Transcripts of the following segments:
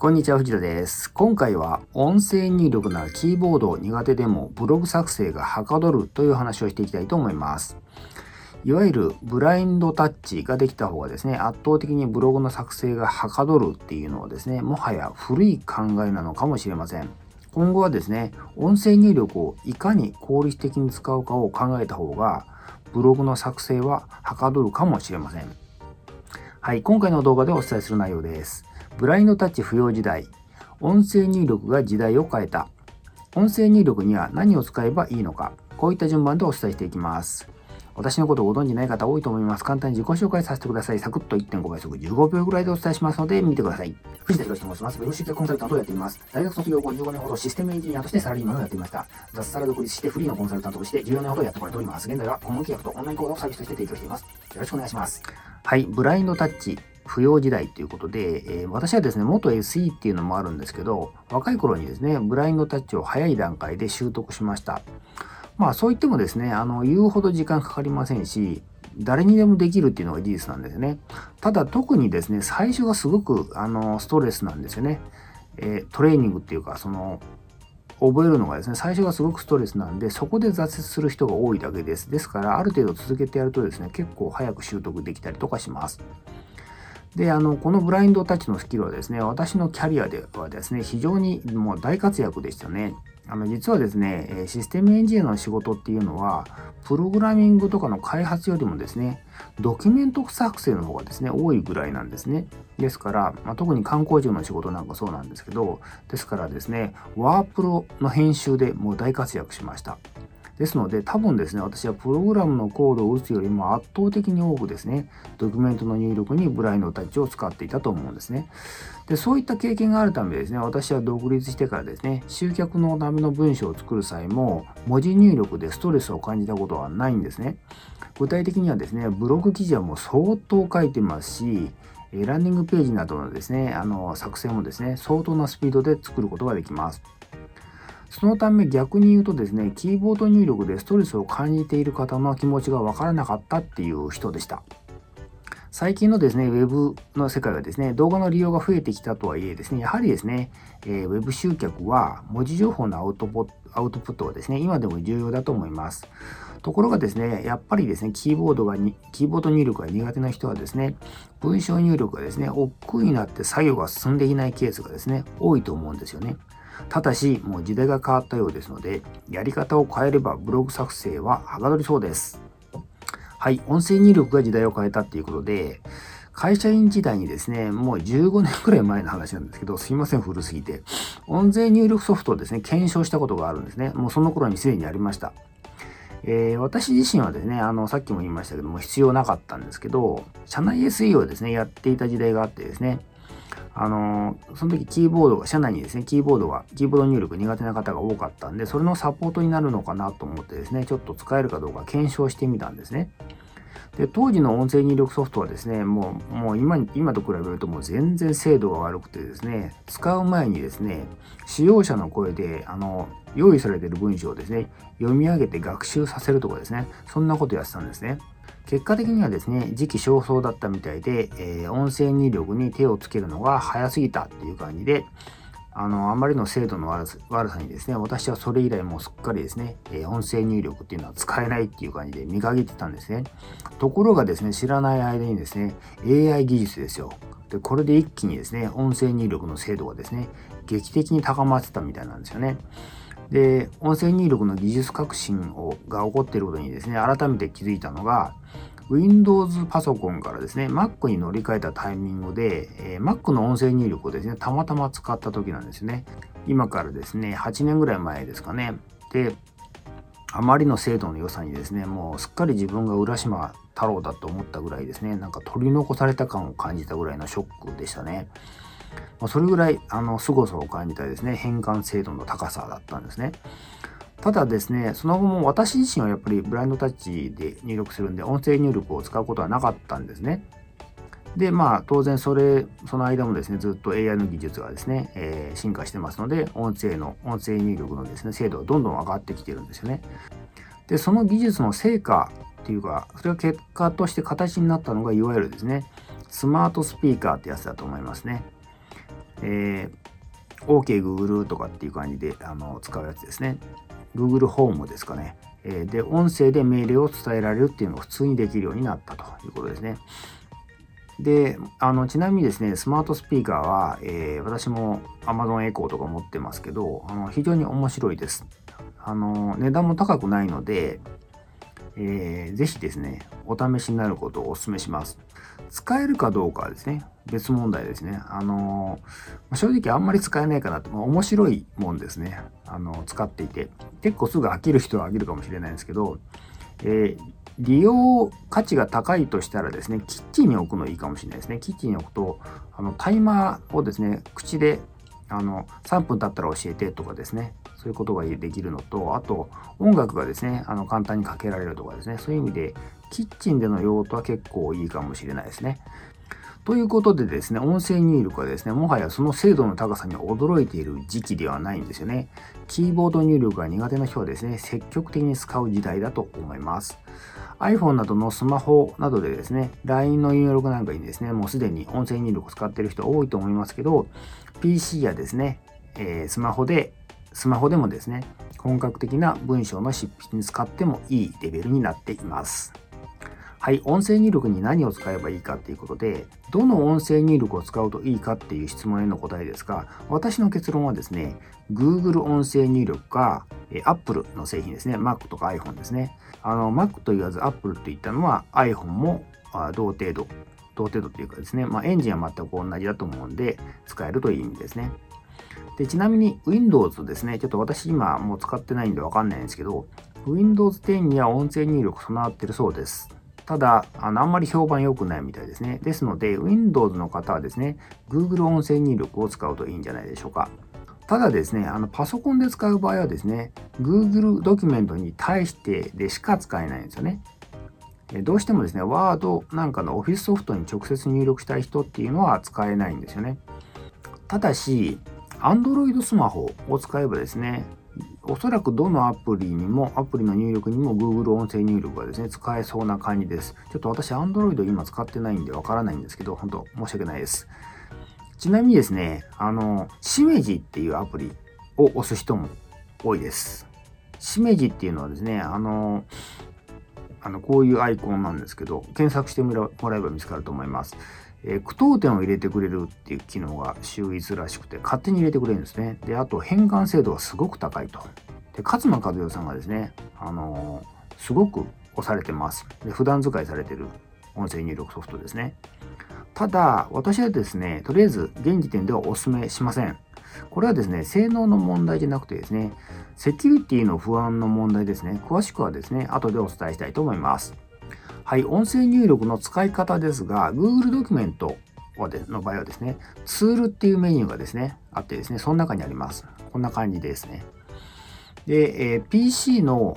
こんにちは、藤田です。今回は音声入力ならキーボード苦手でもブログ作成がはかどるという話をしていきたいと思います。いわゆるブラインドタッチができた方がですね、圧倒的にブログの作成がはかどるっていうのはですね、もはや古い考えなのかもしれません。今後はですね、音声入力をいかに効率的に使うかを考えた方が、ブログの作成ははかどるかもしれません。はい、今回の動画でお伝えする内容です。ブラインドタッチ不要時代、音声入力が時代を変えた。音声入力には何を使えばいいのか、こういった順番でお伝えしていきます。私のことをご存じない方多いと思います。簡単に自己紹介させてください。サクッと1.5倍速15秒ぐらいでお伝えしますので、見てください。藤田博と申します。ウェブ集客コンサルタントをやっています。大学卒業後15年ほどシステムエンジニアとしてサラリーマンをやっていました。脱サラ独立してフリーのコンサルタントとして14年ほどやってこられております。現在は顧問契約とオンライン講座をサービスとして提供しています。よろしくお願いします。はい、ブラインドタッチ。不要時代ということで、えー、私はですね、元 SE っていうのもあるんですけど、若い頃にですね、ブラインドタッチを早い段階で習得しました。まあそう言ってもですね、あの、言うほど時間かかりませんし、誰にでもできるっていうのが事実なんですね。ただ特にですね、最初がすごく、あの、ストレスなんですよね。えー、トレーニングっていうか、その、覚えるのがですね、最初がすごくストレスなんで、そこで挫折する人が多いだけです。ですから、ある程度続けてやるとですね、結構早く習得できたりとかします。で、あの、このブラインドタッチのスキルはですね、私のキャリアではですね、非常にもう大活躍でしたね。あの、実はですね、システムエンジニアの仕事っていうのは、プログラミングとかの開発よりもですね、ドキュメント作成の方がですね、多いぐらいなんですね。ですから、まあ、特に観光庁の仕事なんかそうなんですけど、ですからですね、ワープロの編集でもう大活躍しました。ですので、多分ですね、私はプログラムのコードを打つよりも圧倒的に多くですね、ドキュメントの入力にブラインドタッチを使っていたと思うんですね。で、そういった経験があるためですね、私は独立してからですね、集客のための文章を作る際も、文字入力でストレスを感じたことはないんですね。具体的にはですね、ブログ記事はもう相当書いてますし、ランニングページなどのですね、あの作成もですね、相当なスピードで作ることができます。そのため逆に言うとですね、キーボード入力でストレスを感じている方の気持ちがわからなかったっていう人でした。最近のですね、ウェブの世界はですね、動画の利用が増えてきたとはいえですね、やはりですね、えー、ウェブ集客は文字情報のアウトポアウトプットはですね、今でも重要だと思います。ところがですね、やっぱりですね、キーボードがに、キーボード入力が苦手な人はですね、文章入力がですね、億劫になって作業が進んでいないケースがですね、多いと思うんですよね。ただし、もう時代が変わったようですので、やり方を変えればブログ作成ははかどりそうです。はい、音声入力が時代を変えたっていうことで、会社員時代にですね、もう15年くらい前の話なんですけど、すいません、古すぎて。音声入力ソフトをですね、検証したことがあるんですね。もうその頃にすでにありました。えー、私自身はですね、あの、さっきも言いましたけども、必要なかったんですけど、社内 SE をですね、やっていた時代があってですね、あのその時キーボードが、社内にですね、キーボードが、キーボード入力苦手な方が多かったんで、それのサポートになるのかなと思ってですね、ちょっと使えるかどうか検証してみたんですね。で、当時の音声入力ソフトはですね、もう、もう今、今と比べるともう全然精度が悪くてですね、使う前にですね、使用者の声で、あの、用意されている文章をですね、読み上げて学習させるとかですね、そんなことやってたんですね。結果的にはですね、時期尚早だったみたいで、えー、音声入力に手をつけるのが早すぎたっていう感じで、あの、あまりの精度の悪さにですね、私はそれ以来もうすっかりですね、えー、音声入力っていうのは使えないっていう感じで見限ってたんですね。ところがですね、知らない間にですね、AI 技術ですよ。で、これで一気にですね、音声入力の精度がですね、劇的に高まってたみたいなんですよね。で、音声入力の技術革新をが起こっていることにですね、改めて気づいたのが、Windows パソコンからですね、Mac に乗り換えたタイミングで、えー、Mac の音声入力をですね、たまたま使った時なんですね。今からですね、8年ぐらい前ですかね。で、あまりの精度の良さにですね、もうすっかり自分が浦島太郎だと思ったぐらいですね、なんか取り残された感を感じたぐらいのショックでしたね。ま、それぐらい、あの、凄さを感じたですね、変換精度の高さだったんですね。ただですね、その後も私自身はやっぱりブラインドタッチで入力するんで、音声入力を使うことはなかったんですね。で、まあ、当然それ、その間もですね、ずっと AI の技術がですね、えー、進化してますので、音声の、音声入力のですね、精度がどんどん上がってきてるんですよね。で、その技術の成果っていうか、それが結果として形になったのが、いわゆるですね、スマートスピーカーってやつだと思いますね。えー、OK Google とかっていう感じであの使うやつですね。Google ホームですかね。えで、音声で命令を伝えられるっていうのが普通にできるようになったということですね。で、あの、ちなみにですね、スマートスピーカーは、えー、私も Amazon Echo とか持ってますけど、あの非常に面白いです。あの、値段も高くないので、えー、ぜひですね、お試しになることをお勧めします。使えるかどうかはですね、別問題ですね。あのー、正直あんまり使えないかなと、まあ、面白いもんですね。あのー、使っていて。結構すぐ飽きる人は飽きるかもしれないんですけど、えー、利用価値が高いとしたらですね、キッチンに置くのいいかもしれないですね。キッチンに置くと、あの、タイマーをですね、口で、あの、3分経ったら教えてとかですね、そういうことができるのと、あと、音楽がですね、あの、簡単にかけられるとかですね、そういう意味で、キッチンでの用途は結構いいかもしれないですね。ということでですね、音声入力はですね、もはやその精度の高さに驚いている時期ではないんですよね。キーボード入力が苦手な人はですね、積極的に使う時代だと思います。iPhone などのスマホなどでですね、LINE の入力なんかにですね、もうすでに音声入力を使っている人多いと思いますけど、PC やですね、えー、スマホで、スマホでもですね、本格的な文章の執筆に使ってもいいレベルになっています。はい、音声入力に何を使えばいいかっていうことで、どの音声入力を使うといいかっていう質問への答えですが、私の結論はですね、Google 音声入力か、Apple の製品ですね、Mac とか iPhone ですね。あの、Mac と言わず Apple と言ったのは iPhone も同程度、同程度というかですね、まあ、エンジンは全く同じだと思うんで、使えるという意味ですね。でちなみに Windows ですね、ちょっと私今もう使ってないんでわかんないんですけど、Windows 10には音声入力備わってるそうです。ただ、あの、あんまり評判良くないみたいですね。ですので、Windows の方はですね、Google 音声入力を使うといいんじゃないでしょうか。ただですね、あの、パソコンで使う場合はですね、Google ドキュメントに対してでしか使えないんですよね。どうしてもですね、Word なんかの Office ソフトに直接入力したい人っていうのは使えないんですよね。ただし、Android スマホを使えばですね、おそらくどのアプリにも、アプリの入力にも Google 音声入力がですね、使えそうな感じです。ちょっと私 Android 今使ってないんでわからないんですけど、本当申し訳ないです。ちなみにですね、あの、しめじっていうアプリを押す人も多いです。しめじっていうのはですね、あの、あのこういうアイコンなんですけど、検索してもらえば見つかると思います。えー、句読点を入れてくれるっていう機能が秀逸らしくて、勝手に入れてくれるんですね。で、あと変換精度がすごく高いと。で、勝間和代さんがですね、あのー、すごく押されてます。で、普段使いされてる音声入力ソフトですね。ただ、私はですね、とりあえず現時点ではお勧めしません。これはですね、性能の問題じゃなくてですね、セキュリティの不安の問題ですね。詳しくはですね、後でお伝えしたいと思います。はい、音声入力の使い方ですが、Google ドキュメントの場合はですね、ツールっていうメニューがですね、あってですね、その中にあります。こんな感じですね。で、えー、PC の、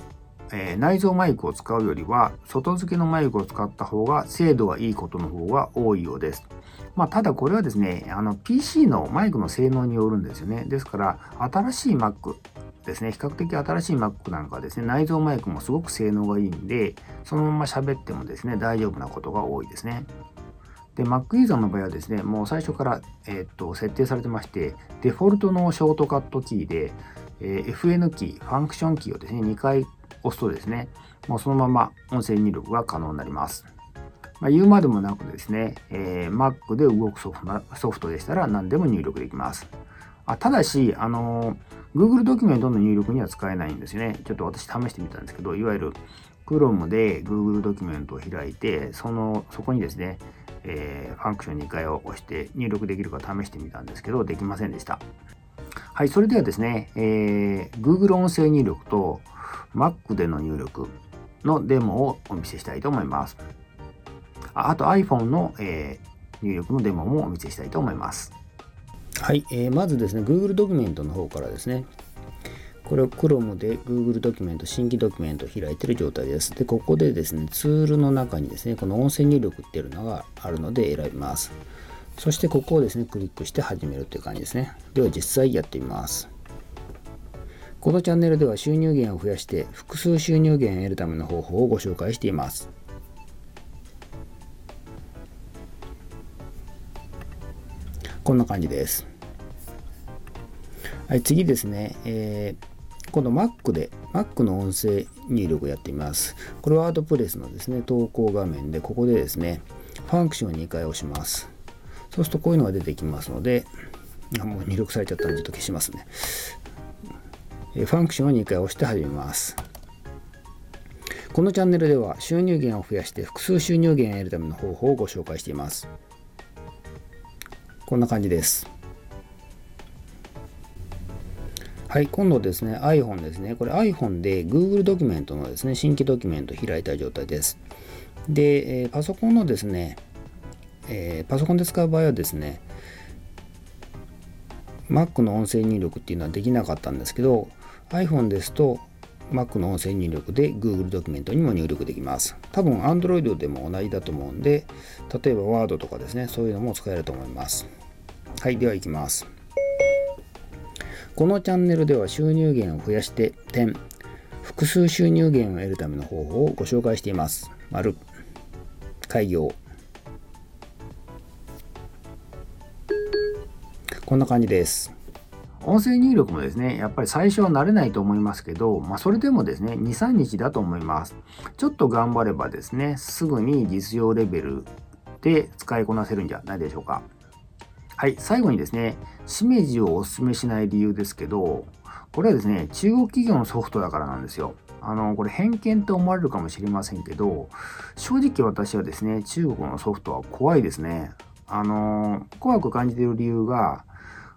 えー、内蔵マイクを使うよりは、外付けのマイクを使った方が精度がいいことの方が多いようです。まあ、ただこれはですね、あの PC のマイクの性能によるんですよね。ですから、新しい Mac ですね、比較的新しい Mac なんかはですね、内蔵マイクもすごく性能がいいんで、そのまま喋ってもですね、大丈夫なことが多いですね。で、Mac ユーザーの場合はですね、もう最初から、えー、っと設定されてまして、デフォルトのショートカットキーで、えー、FN キー、ファンクションキーをですね、2回押すとですね、もうそのまま音声入力が可能になります。まあ、言うまでもなくですね、えー、Mac で動くソフトでしたら何でも入力できます。あただし、あのー Google ドキュメントの入力には使えないんですよね。ちょっと私試してみたんですけど、いわゆる Chrome で Google ドキュメントを開いて、その、そこにですね、えー、ファンクション2回を押して入力できるか試してみたんですけど、できませんでした。はい、それではですね、えー、Google 音声入力と Mac での入力のデモをお見せしたいと思います。あと iPhone の、えー、入力のデモもお見せしたいと思います。はい、えー、まずですね、Google ドキュメントの方からですね、これを Chrome で Google ドキュメント、新規ドキュメントを開いている状態です。で、ここでですね、ツールの中にですね、この音声入力っていうのがあるので選びます。そしてここをですね、クリックして始めるという感じですね。では実際やってみます。このチャンネルでは収入源を増やして複数収入源を得るための方法をご紹介しています。こんな感じです。はい、次ですね、えー、今度 Mac で Mac の音声入力をやってみます。これはワードプレスのですね、投稿画面で、ここでですね、ファンクションを2回押します。そうするとこういうのが出てきますので、あもう入力されちゃったんでちょっと消しますね。ファンクションを2回押して始めます。このチャンネルでは収入源を増やして複数収入源を得るための方法をご紹介しています。こんな感じです。はい、今度ですね、iPhone ですね。これ iPhone で Google ドキュメントのですね、新規ドキュメントを開いた状態です。で、えパソコンのですね、えー、パソコンで使う場合はですね、Mac の音声入力っていうのはできなかったんですけど、iPhone ですと Mac の音声入力で Google ドキュメントにも入力できます。多分 Android でも同じだと思うんで、例えば Word とかですね、そういうのも使えると思います。はい、では行きます。このチャンネルでは収入源を増やして点、複数収入源を得るための方法をご紹介しています。丸、開業。こんな感じです。音声入力もですね、やっぱり最初は慣れないと思いますけど、まあ、それでもですね、2、3日だと思います。ちょっと頑張ればですね、すぐに実用レベルで使いこなせるんじゃないでしょうか。はい、最後にですね、しめじをお勧めしない理由ですけど、これはですね、中国企業のソフトだからなんですよ。あの、これ偏見って思われるかもしれませんけど、正直私はですね、中国のソフトは怖いですね。あの、怖く感じている理由が、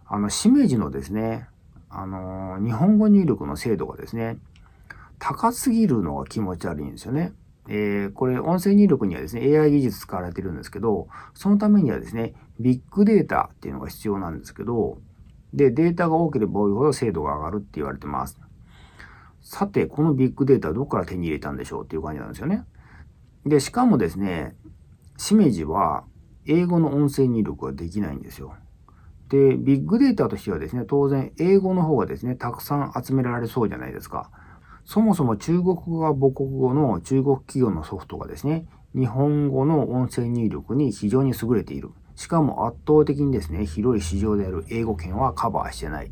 あの、しめじのですね、あの、日本語入力の精度がですね、高すぎるのが気持ち悪いんですよね。えー、これ、音声入力にはですね、AI 技術使われてるんですけど、そのためにはですね、ビッグデータっていうのが必要なんですけど、で、データが多ければ多いほど精度が上がるって言われてます。さて、このビッグデータどこから手に入れたんでしょうっていう感じなんですよね。で、しかもですね、しめじは英語の音声入力ができないんですよ。で、ビッグデータとしてはですね、当然英語の方がですね、たくさん集められそうじゃないですか。そもそも中国語が母国語の中国企業のソフトがですね、日本語の音声入力に非常に優れている。しかも圧倒的にですね、広い市場である英語圏はカバーしてない。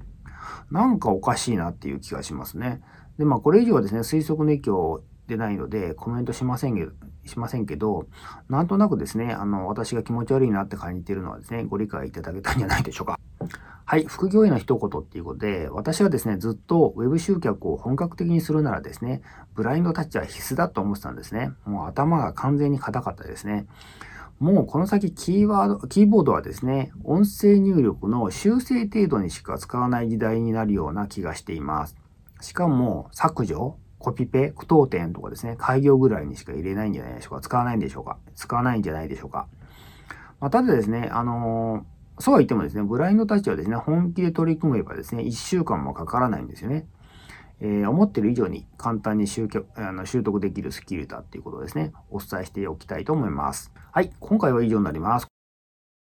なんかおかしいなっていう気がしますね。で、まあこれ以上はですね、推測熱狂でないのでコメントしませんけど、しませんけど、なんとなくですね、あの、私が気持ち悪いなって感じているのはですね、ご理解いただけたんじゃないでしょうか。はい、副業への一言っていうことで、私はですね、ずっと Web 集客を本格的にするならですね、ブラインドタッチは必須だと思ってたんですね。もう頭が完全に硬かったですね。もうこの先キーワード、キーボードはですね、音声入力の修正程度にしか使わない時代になるような気がしています。しかも削除、コピペ、句読点とかですね、開業ぐらいにしか入れないんじゃないでしょうか。使わないんでしょうか。使わないんじゃないでしょうか。まあ、ただですね、あのー、そうは言ってもですね、ブラインドたちはですね、本気で取り組めばですね、1週間もかからないんですよね。えー、思ってる以上に簡単に習あの習得できるスキルだっていうことをですね、お伝えしておきたいと思います。はい、今回は以上になります。